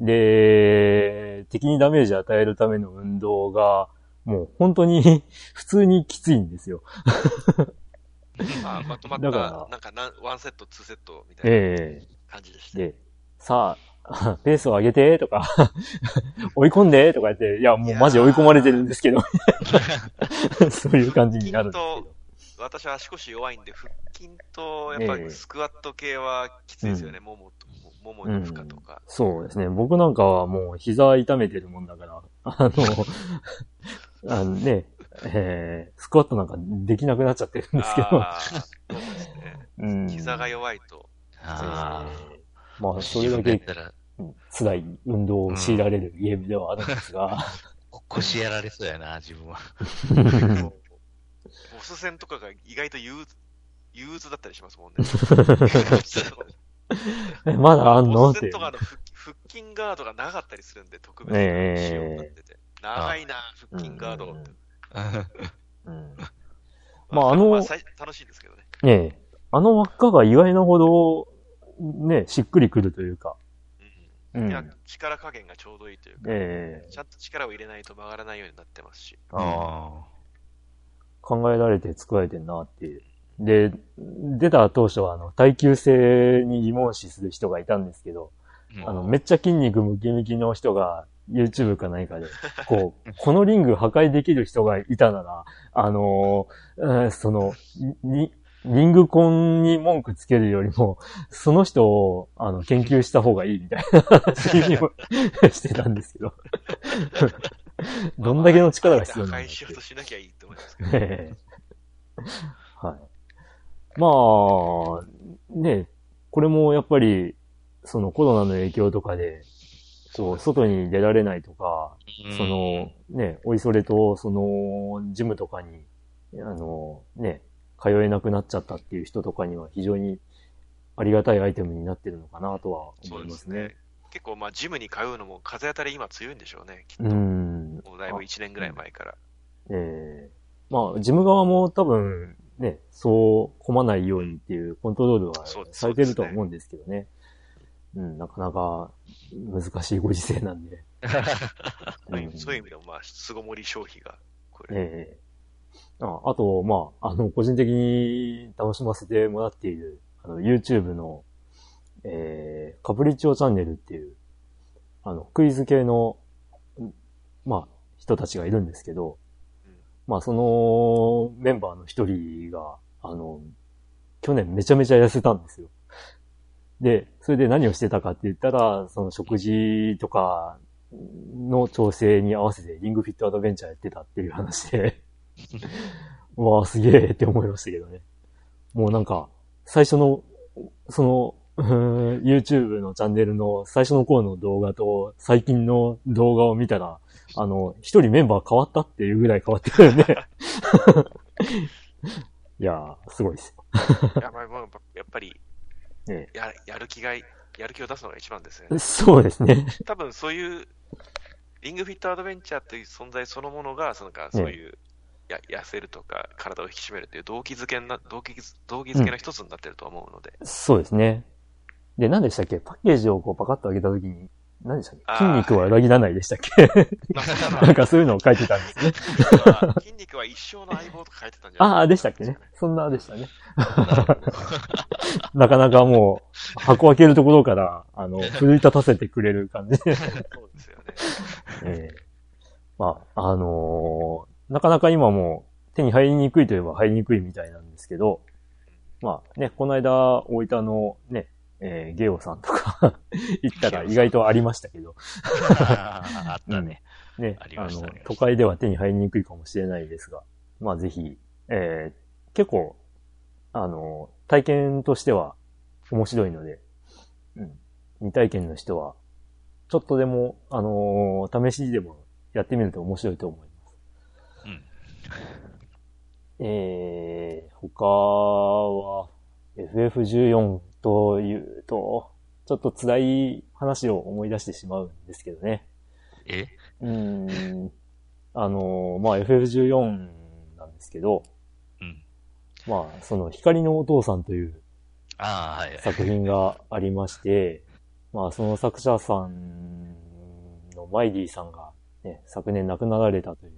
で、敵にダメージ与えるための運動が、もう本当に普通にきついんですよ。まあ、まとまった、だからなんかなん、ワンセット、ツーセットみたいなええ感じでした。で、さあ、ペースを上げて、とか、追い込んで、とか言って、いや、もうマジ追い込まれてるんですけど、そういう感じになるんですけど。私は足腰弱いんで、腹筋と、やっぱええりスクワット系はきついですよね。ももと、ももの負荷とか。そうですね。僕なんかはもう膝痛めてるもんだから、あの、あのね、えー、スクワットなんかできなくなっちゃってるんですけど、そうですね。うん。膝が弱いと。あえー。まあ。あ、それだけ辛い運動を強いられるゲームではあるんですが、腰やられそうやな、自分は。ボス戦とかが意外と憂鬱、憂鬱だったりしますもんね。え まだあんの？ボス戦とかの腹腹筋ガードが長かったりするんで、特別になってて。長いな、腹筋ガードまああの最楽しいんですけどね。ねえ、あの輪っかが意外なほど、ね、しっくりくるというか、うん力加減がちょうどいいというか、ええちゃんと力を入れないと曲がらないようになってますし。あ考えられて作られてんなっていう。で、出た当初はあの耐久性に疑問視する人がいたんですけど、あ。あの、めっちゃ筋肉ムキムキの人が YouTube か何かで、こう、このリング破壊できる人がいたなら、あのーうんその、に、リングコンに文句つけるよりも、その人を、あの、研究した方がいいみたいな話をしてたんですけど。どんだけの力が必要な破の壊しようとしなきゃいいと思いますけど。ええはい。まあ、ね、これもやっぱり、そのコロナの影響とかで、そう、外に出られないとか、その、ね、おいそれと、その、ジムとかに、あの、ね、通えなくなっちゃったっていう人とかには非常にありがたいアイテムになってるのかなとはそ思いますね。すね。結構、まあ、ジムに通うのも風当たり今強いんでしょうね。きっと。うん。もうだいぶ1年ぐらい前から。ええまあ、ジム側も多分、ね、そう混まないようにっていうコントロールはされてるとは思うんですけどね。うん、なかなか難しいご時世なんで。うんそういう意味でも、まあ、巣ごもり消費が、これ。ええああと、まあ、あの、個人的に楽しませてもらっている、あの、YouTube の、えー、カプリチオチャンネルっていう、あの、クイズ系の、んまあ、人たちがいるんですけど、うんまあ、そのメンバーの一人が、あの、去年めちゃめちゃ痩せたんですよ。で、それで何をしてたかって言ったら、その食事とかの調整に合わせてリングフィットアドベンチャーやってたっていう話で、う わあ、すげえって思いましたけどね。もうなんか、最初の、その、YouTube のチャンネルの最初の頃の動画と最近の動画を見たら、あの、一人メンバー変わったっていうぐらい変わってくるんで。いやー、すごいですよ。やっぱり、まあやっぱりえや、やる気が、やる気を出すのが一番ですよね。そうですね。多分そういう、リングフィットアドベンチャーという存在そのものが、そのかそういう、や痩せるとか、体を引き締めるという動機づけな、動機づ、動機づけの一つになってると思うので。そうですね。で、何でしたっけ？パッケージをこうパカッと開けたときに、何でしたっけ？筋肉は裏切らないでしたっけ？まあ、なんかそういうのを書いてたんですね。筋肉は一生の相棒とか書いてたんじゃないああ、でしたっけね。そんなでしたね。なかなかもう、箱開けるところから、あの、奮い立たせてくれる感じで。そうですよね。ええまあ、あのーなかなか今も手に入りにくいといえば入りにくいみたいなんですけど、まあね、この間、大分のね、えーゲオさんとか 行ったら意外とありましたけど、あったね。ね、ありましたありました都会では手に入りにくいかもしれないですが、まあぜひ、えー結構、あの、体験としては面白いので、うん、未体験の人は、ちょっとでも、あのー試しでもやってみると面白いと思います。うん。えー、他は、FF14 というと、ちょっと辛い話を思い出してしまうんですけどね。え？うーん。あの、まあ、FF14 なんですけど、うん。まあ、その光のお父さんというああ、はい。作品がありまして、まあ、その作者さんのマイディさんがね、昨年亡くなられたという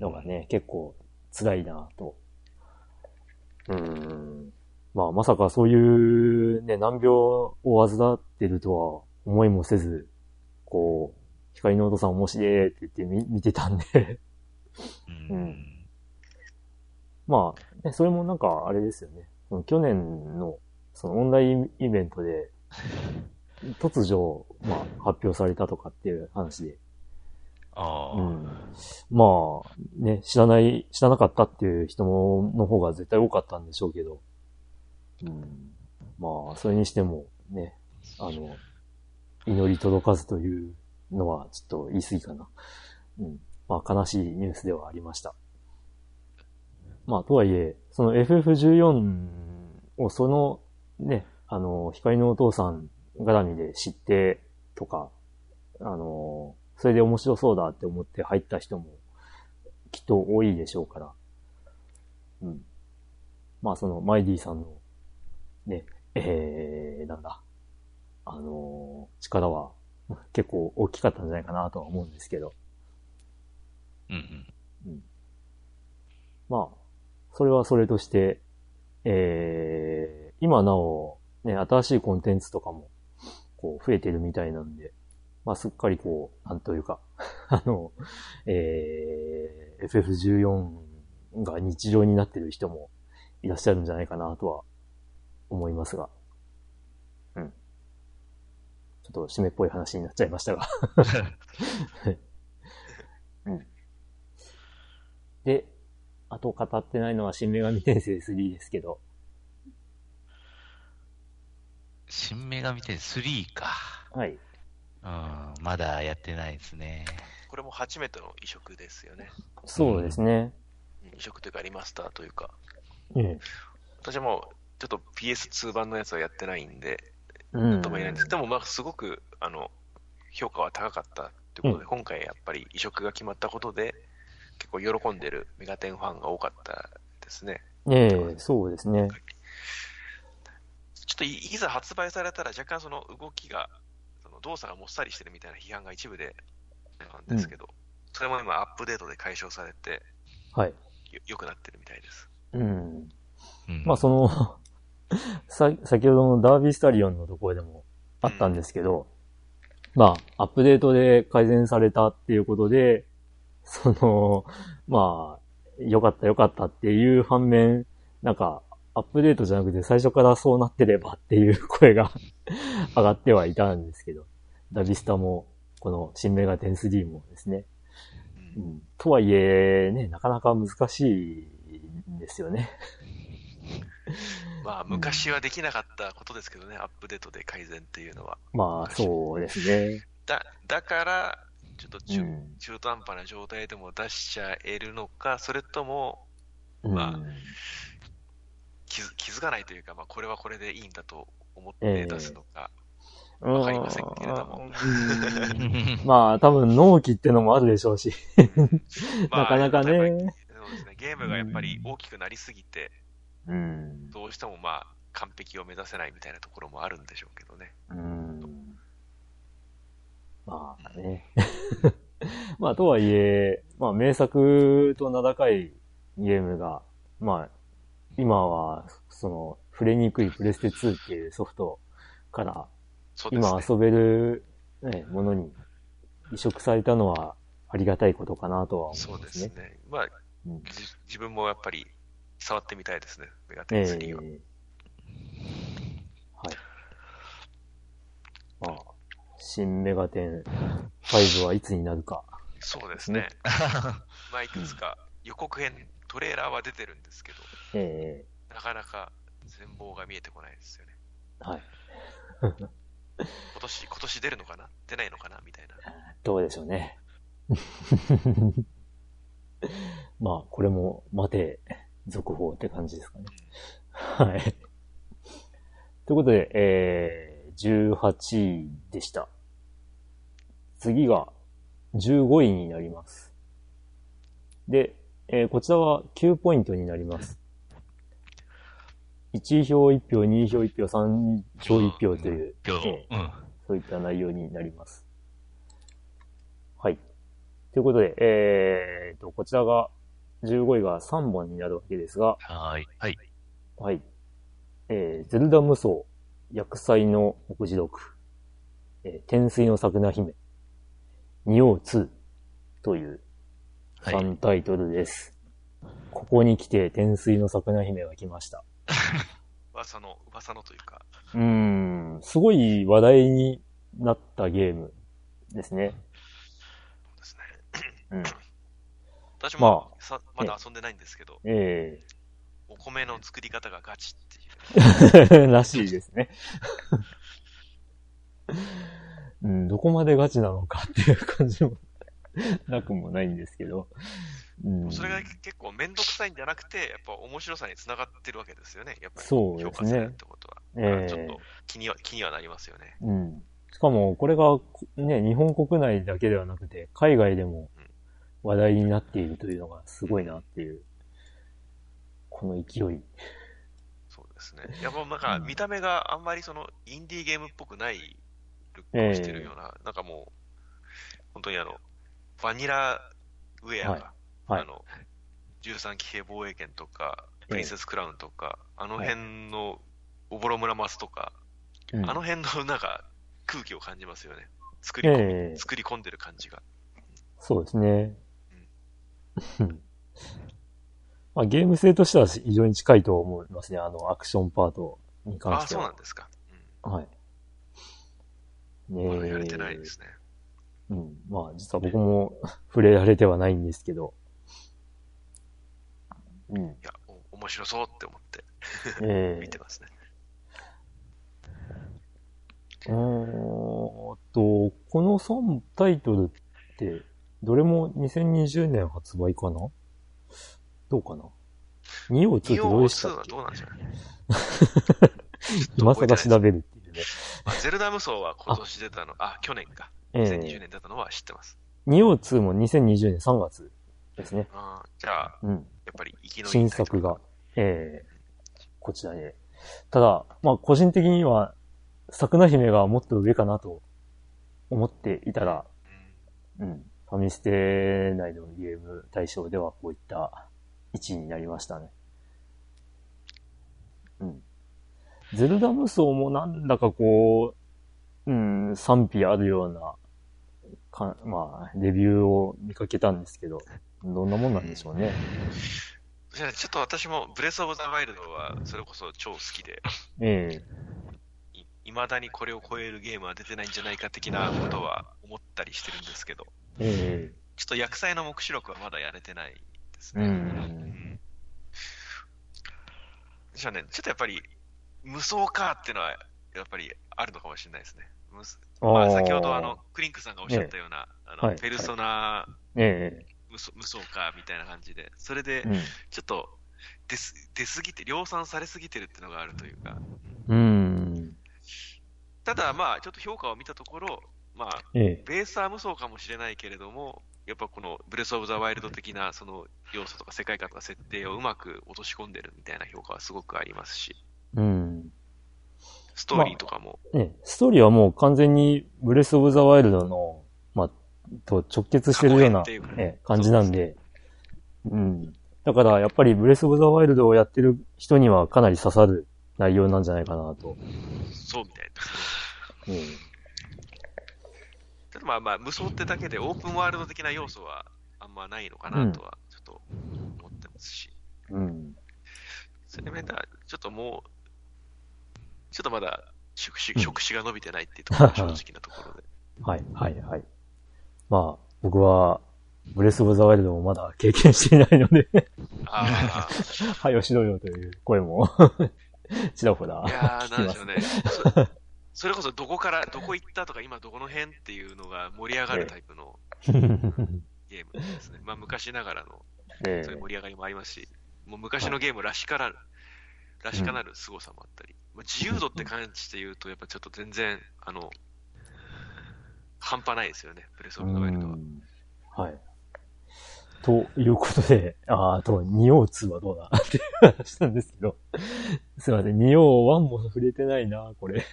のがね、結構辛いなと。うーん。まあ、まさかそういうね、難病を患ってるとは思いもせず、こう、光のお父さん面白いって言って見見てたんで、うん。ううんん。まあ、ね、それもなんかあれですよね。去年のそのオンラインイベントで、突如、まあ、発表されたとかっていう話で、うん。まあ、ね、知らない、知らなかったっていう人の方が絶対多かったんでしょうけど、うん。まあ、それにしても、ね、あの、祈り届かずというのはちょっと言い過ぎかな。うん。まあ、悲しいニュースではありました。まあ、とはいえ、その FF14 をその、ね、あの、光のお父さん絡みで知ってとか、あの、それで面白そうだって思って入った人もきっと多いでしょうから。うん。まあそのマイディさんのね、えー、なんだ、あのー力は結構大きかったんじゃないかなとは思うんですけど。うんうん。まあ、それはそれとして、えー、今なお、ね、新しいコンテンツとかも、こう、増えてるみたいなんで、まあ、すっかりこう、なんというか、あの、えー、FF14 が日常になってる人もいらっしゃるんじゃないかなとは思いますが。うん。ちょっと締めっぽい話になっちゃいましたが。うん。で、あと語ってないのは新女神転生3ですけど。新女神転生3か。はい。うん、まだやってないですね。これも初めての移植ですよね。そうですね。移植というかリマスターというか。ええ。私もちょっと PS2 版のやつはやってないんで、うん。とも言えないんです。でもまあすごく、あの、評価は高かったということで、今回やっぱり移植が決まったことで、結構喜んでるメガテンファンが多かったですね。ええ、そうですね。ちょっといいざ発売されたら若干その動きが、その動作がもっさりしてるみたいな批判が一部でなんですけど、それも今アップデートで解消されてはい。よ良くなってるみたいです。うん。うん、まあその、さ、先ほどのダービースタリオンのところでもあったんですけど、まあ、アップデートで改善されたっていうことで、その、まあ、良かった良かったっていう反面、なんか、アップデートじゃなくて最初からそうなってればっていう声が 上がってはいたんですけど、ダビスタも、この新メガテン3もですね。ううんん、とはいえ、ね、なかなか難しいんですよね。まあ昔はできなかったことですけどね、アップデートで改善っていうのは。まあ、そうですね。だ、だから、ちょっと中,、うん中途半端な状態でも出しちゃえるのか、それともうんまあ気づ気づかないというか、まあこれはこれでいいんだと思っええて出すのか、わわかりませんけれども まあ、多分納期ってのもあるでしょうし。まあなかなかね。そうですね、ゲームがやっぱり大きくなりすぎて、うん。どうしてもまあ完璧を目指せないみたいなところもあるんでしょうけどね。うん。まあね。まあ、とはいえ、まあ、名作と名高いゲームが、まあ、今は、その、触れにくいプレステ2っていうソフトから。今遊べる、ね、ものに移植されたのはありがたいことかなとはそ思いうまね。ですすね。まあ、うんじ自分もやっぱり触ってみたいですね、メガええテン3は。はい。まあ、新メガテン5はいつになるか。そうですね。まあ、いくつか予告編、トレーラーは出てるんですけど、えなかなか全貌が見えてこないですよね。えはい。今年、今年出るのかな？出ないのかな？みたいな。どうでしょうね。まあ、これも待て、続報って感じですかね。はい。ということで、えー、18位でした。次が15位になります。で、えーこちらは9ポイントになります。1票1票、2票1票、3票1票という、うん。そういった内容になります。はい。ということで、えーと、こちらが、15位が3本になるわけですが、はーい。はい。はい。えー、ゼルダ無双、薬剤の目次録、えー天水の桜姫、仁王2というはい。3タイトルです。ここに来て天水の桜姫が来ました。噂の、噂のというか、うーん、すごい話題になったゲームですね。そうですね。うん。私も、まさまだ遊んでないんですけど、えお米の作り方がガチっていう。え らしいですね。うん、どこまでガチなのかっていう感じも なくもないんですけど。うん、それが結構めんどくさいんじゃなくて、やっぱ面白さにつながってるわけですよね。やっぱり評価されるってことは。えだからえちょっと気には、気にはなりますよね。うん。しかも、これが、ね、日本国内だけではなくて、海外でも話題になっているというのがすごいなっていう、この勢い。そうですね。やっぱなんかうん見た目があんまりそのインディーゲームっぽくないルックをしてるような、なんかもう、本当にあの、バニラウェアが、はいはいあの、13騎兵防衛権とか、プリンセスクラウンとか、あの辺のおぼろ村マスとか、うんあの辺のなんか空気を感じますよね。作り込み、ええ作り込んでる感じが。そうですね。うん まあ、ゲーム性としては非常に近いと思いますね。あの、アクションパートに関ああ、してはそうなん。ですか。はい。ねうん。まだやれてないですね。うん。まあ、実は僕も 触れられてはないんですけど。うん。いや、お面白そうって思ってええ 見てますね。うーんと、この3タイトルって、どれも2020年発売かな？どうかな ?2 を2って2をどうでした2はっけどうなんでしょうね。今更調べるっていうね。まあゼルダ無双は今年出たの、あ去年か。え2020え年出たのは知ってます。2を2も2020年3月ですね。あーじゃあ、うん。やっぱり生きのいい新作が、ええこちらで。ただ、まあ個人的には、桜姫がもっと上かなと思っていたら、うんうん。ファミステ内のゲーム対象ではこういった位置になりましたね。うん。ゼルダ無双もなんだかこう、うん、賛否あるような、かまあ、レビューを見かけたんですけど、どんなもんなんでしょうね。じゃあちょっと私もブレスオブザワイルドはそれこそ超好きで、えい未だにこれを超えるゲームは出てないんじゃないか的なことは思ったりしてるんですけど、ええちょっと薬剤の目視録はまだやれてないですえう。ね。うんん。じゃあね、ちょっとやっぱり、無双かっていうのは、やっぱりあるのかもしれないですね。まあ、先ほどあの、クリンクさんがおっしゃったような、あの、はい。ペルソナえ無双無双かみたいな感じで、それで。ちょっと出す出すぎて、量産されすぎてるっていうのがあるというか、うん。ただまあ、ちょっと評価を見たところ、まあ、ええ。ベースは無双かもしれないけれども、やっぱこのブレス・オブ・ザ・ワイルド的なその要素とか世界観とか設定をうまく落とし込んでるみたいな評価はすごくありますし、うん。ストーリーとかも、ね、ストーリーはもう完全にブレスオブザワイルドの、まあ、と直結してるようなねええ感じなんで、うん。だからやっぱりブレスオブザワイルドをやってる人にはかなり刺さる内容なんじゃないかなと。そうみたいですね。うん。ただまあまあ、無双ってだけでオープンワールド的な要素はあんまないのかなとはちょっと思ってますし、うん。それでちょっともう、ちょっとまだ触手、触手が伸びてないっていうところが正直なところで。はい、はい、はい。まあ、僕は、ブレスオブザワイルドもまだ経験していないのであはよしろよという声もちらほらあ、いやー、なんでしょうね。そそれこそどこから、どこ行ったとか今どこの辺っていうのが盛り上がるタイプの ゲームですね。まあ昔ながらのえそういう盛り上がりもありますし、もう昔のゲームらしから、らしかなる凄さもあったり、まあ、自由度って感じて言うと、やっぱちょっと全然、あの、半端ないですよね、プレスオブザワイルドは。はい。ということで、ああと、ニオー2はどうだって話なんですけど、すいません、ニオー1も触れてないな、これ。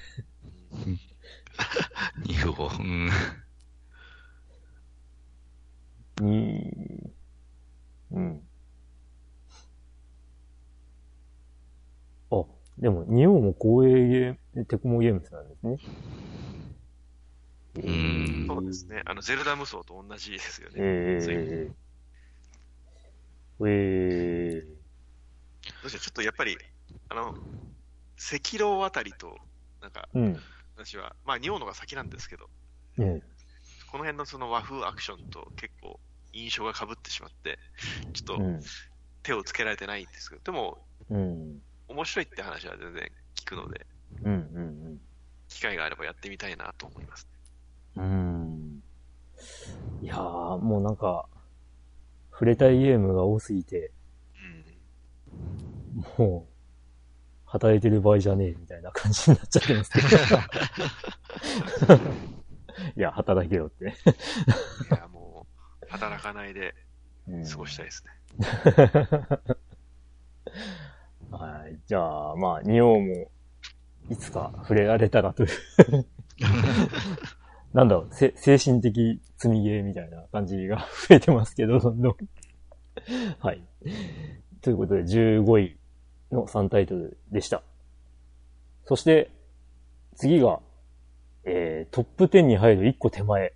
ニオ、うん。に、うん。あ、でも、ニオーも光栄ゲーム、テクモゲームズなんですね。うんそうですね。あの、ゼルダ無双と同じですよね。えそういうー、えー、どうしてちょっとやっぱり、あの、赤狼あたりと、なんか、うん。私は、まあ、ニオのが先なんですけど、ねこの辺のその和風アクションと結構印象が被ってしまって、ちょっとうん。手をつけられてないんですけど、でも、うん。面白いって話は全然聞くので、うん。うん。機会があればやってみたいなと思います。うん。いやー、もうなんか、触れたいゲームが多すぎて、うん。もう、働いてる場合じゃねえ、みたいな感じになっちゃってますけど。いや、働けよって。いや、もう、働かないで過ごしたいですね。はい。じゃあ、まあ、ニオも、いつか触れられたらという。なんだろう、せ精神的積みゲーみたいな感じが増えてますけど、どんどん。はい。ということで、15位の3タイトルでした。そして、次が、えー、トップ10に入る1個手前。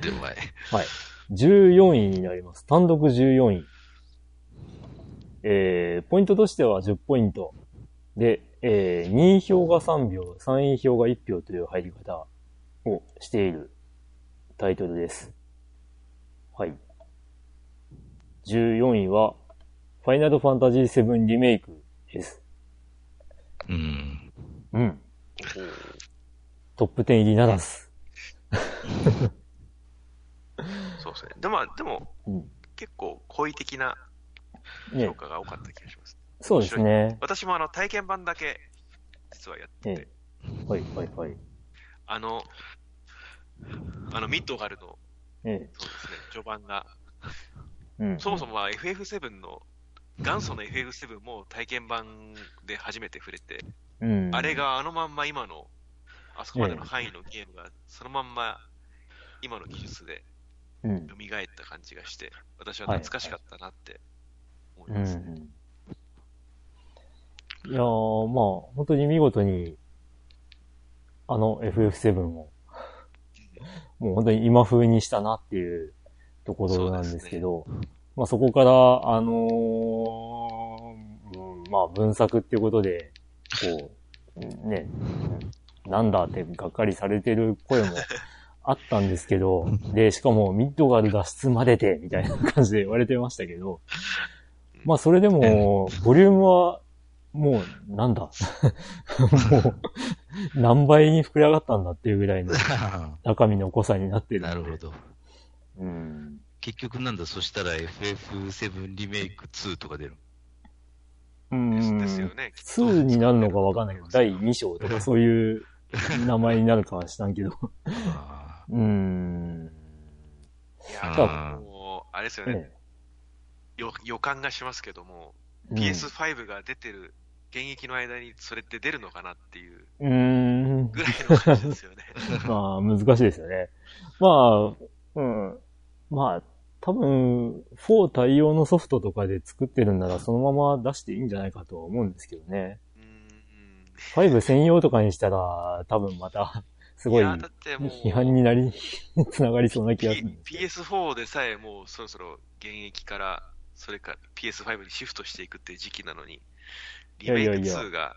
手前。はい。14位になります。単独14位。えー、ポイントとしては10ポイント。で、えー、2位票が3票、3位票が1票という入り方をしているタイトルです。はい。14位は、ファイナルファンタジー7リメイクです。うん。うん。トップ10入りならず。そうですね。でも、でも、うん。結構好意的なね評、価が多かった気がします。そうですね。私もあの、体験版だけ、実はやってて、はい、はい、はい。あの、あの、ミッドガルの、えそうですね、序盤が、え、うん。そもそもは FF7 の、元祖の FF7 も体験版で初めて触れて、うん。あれがあのまんま今の、あそこまでの範囲のゲームが、そのまんま今の技術でうん。蘇った感じがして、私は懐かしかったなって思いうますね。ん。いやー、まあ、本当に見事に、あの FF7 を、もう本当に今風にしたなっていうところなんですけど、まあそこから、あのーうんまあ分作っていうことで、こう、ね、なんだってがっかりされてる声も あったんですけど、で、しかもミッドガル脱出までて、みたいな感じで言われてましたけど、まあそれでも、ボリュームは、もう、なんだ？もう、何倍に膨れ上がったんだっていうぐらいの 中身の濃さになってる。なるほど。うん。結局なんだ、そしたら FF7 リメイク2とか出る？うん。ですよね。2になるのかわかんないけど、第2章とかそういう名前になるかは知らんけど。あうん。いやーもう、あれですよね、ねよ予感がしますけども、うん PS5 が出てる現役の間にそれって出るのかなっていううん。ぐらいの感じですよね。まあ、難しいですよね。まあ、うん。まあ、多分、4対応のソフトとかで作ってるんならそのまま出していいんじゃないかとは思うんですけどね。う5専用とかにしたら、多分また、すごい批判になり、つながりそうな気がするん P- ですけど。PS4 でさえもうそろそろ現役から、それから PS5 にシフトしていくっていう時期なのに、リメイクいや。いやいや2が。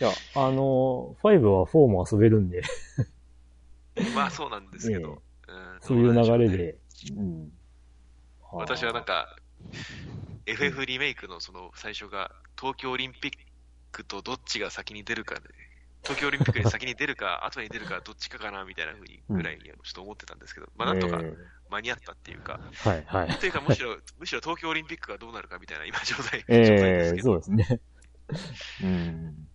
いや、あの、5は4も遊べるんで、まあそうなんですけど、ええうん。そういう流れ。で。うん。私はなんか、FF リメイクのその最初が、東京オリンピックとどっちが先に出るかで、東京オリンピックに先に出るか、後に出るか、どっちかかな、みたいな風に、ぐらいにちょっと思ってたんですけど、まあなんとかえ間に合ったっていうか、えはい、はい。というかむしろ、むしろ東京オリンピックがどうなるかみたいな今状態、状態ええですけど。そうですね。うん。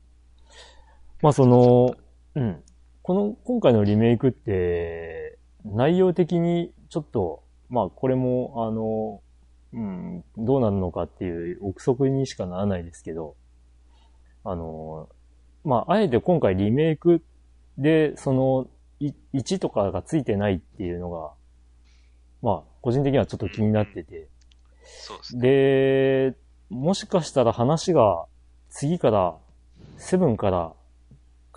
まあその、うん。この、今回のリメイクって、内容的にちょっと、まあこれも、あの、うん、どうなるのかっていう憶測にしかならないですけど、あの、まああえて今回リメイクで、その、い1とかがついてないっていうのが、まあ個人的にはちょっと気になってて、そうですね。で、もしかしたら話が次から、セブンから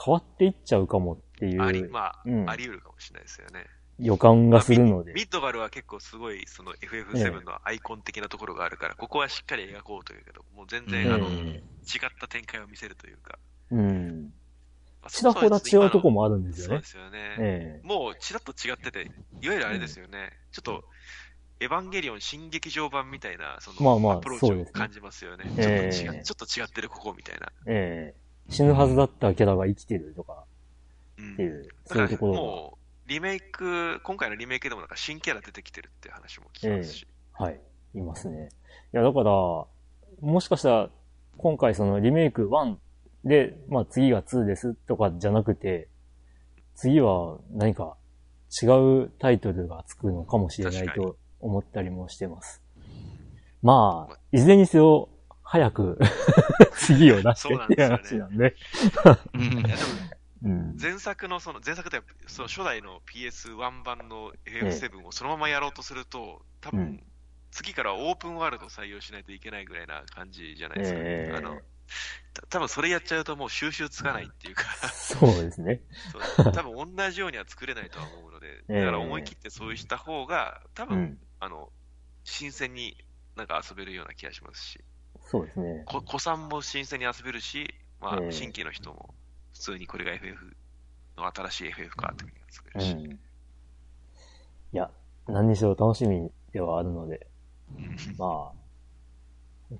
変わっていっちゃうかもっていあり、うまあ、うんあり得るかもしれないですよね。予感がするので。ミッドバルは結構すごい、その FF7 のアイコン的なところがあるから、ここはしっかり描こうというけど、もう全然、うんあの、え違った展開を見せるというか。えうん。まあちらほら違うとこもあるんですそうよね。ですよね。えもうちらっと違ってて、いわゆるあれですよね。ちょっと、エヴァンゲリオン新劇場版みたいな、その、まあまあアプローチを感じますよね。ええちょっと違う、ちょっと違ってるここみたいな。えええ死ぬはずだったキャラが生きてるとかうんっていう、だからそういうところもう、リメイク、今回のリメイクでもなんか新キャラ出てきてるって話も聞きますし。が、はい、いますね。いや、だから、もしかしたら、今回そのリメイク1で、まあ次が2ですとかじゃなくて、次は何か違うタイトルがつくのかもしれないと思ったりもしてます。まあ、いずれにせよ、早く 次を出してって話なんで。前作のその、前作ではその初代の PS1 版の FF7 をそのままやろうとすると、多分、うん。次からオープンワールドを採用しないといけないぐらいな感じじゃないですか。ええあの、た多分それやっちゃうともう収集つかないっていうか、そうですね。多分同じようには作れないとは思うので、ええだから思い切ってそうした方が、多分、うん。あの、新鮮になんか遊べるような気がしますし、そうですね。こ子さんも新鮮に遊べるし、まあええ、新規の人も普通にこれが FF の新しい FF かって遊べるし、うん。いや、何にしろ楽しみではあるので、うんまあ、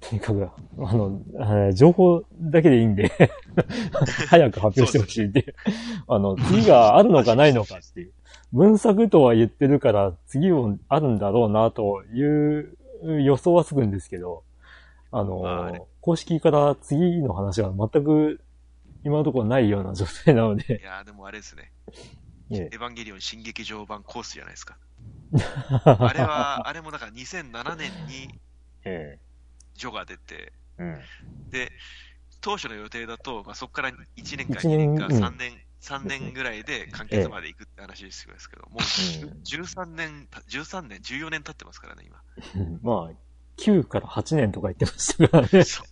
とにかく、あの、あー情報だけでいいんで、早く発表してほしいっていう。あの、次があるのかないのかっていう。分作とは言ってるから、次もあるんだろうな、という予想はつくんですけど、あの、公式から次の話は全く今のところないような状態なのいで、やーでもあれですね、えエヴァンゲリオン新劇場版コースじゃないですか。あれは、あれもだから2007年にえジョが出て、えうん。で、当初の予定だと、まあ、そこから1年か一2年か年うん3年、三年ぐらいで完結まで行くって話ですけど、もううん13年、13年、14年経ってますからね、今。う んまあ、9から8年とか言ってましたからね。ちょ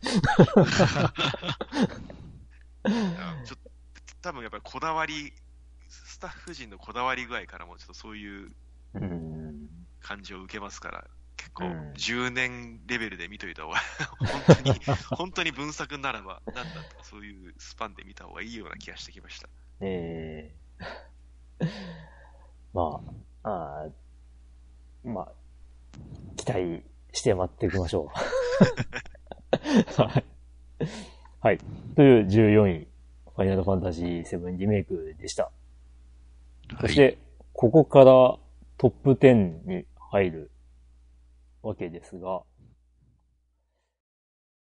っと、多分やっぱりこだわり、スタッフ陣のこだわり具合からもちょっとそういううん。感じを受けますから、結構うん10年レベルで見といた方が、本当に、本当に分作ならば、なんだとかそういうスパンで見た方がいいような気がしてきました。ええまあ、あーまあ、期待して待っていきましょう。はい。はい。という14位、ファイナルファンタジー7リメイクでした。そして、ここからトップ10に入るわけですが、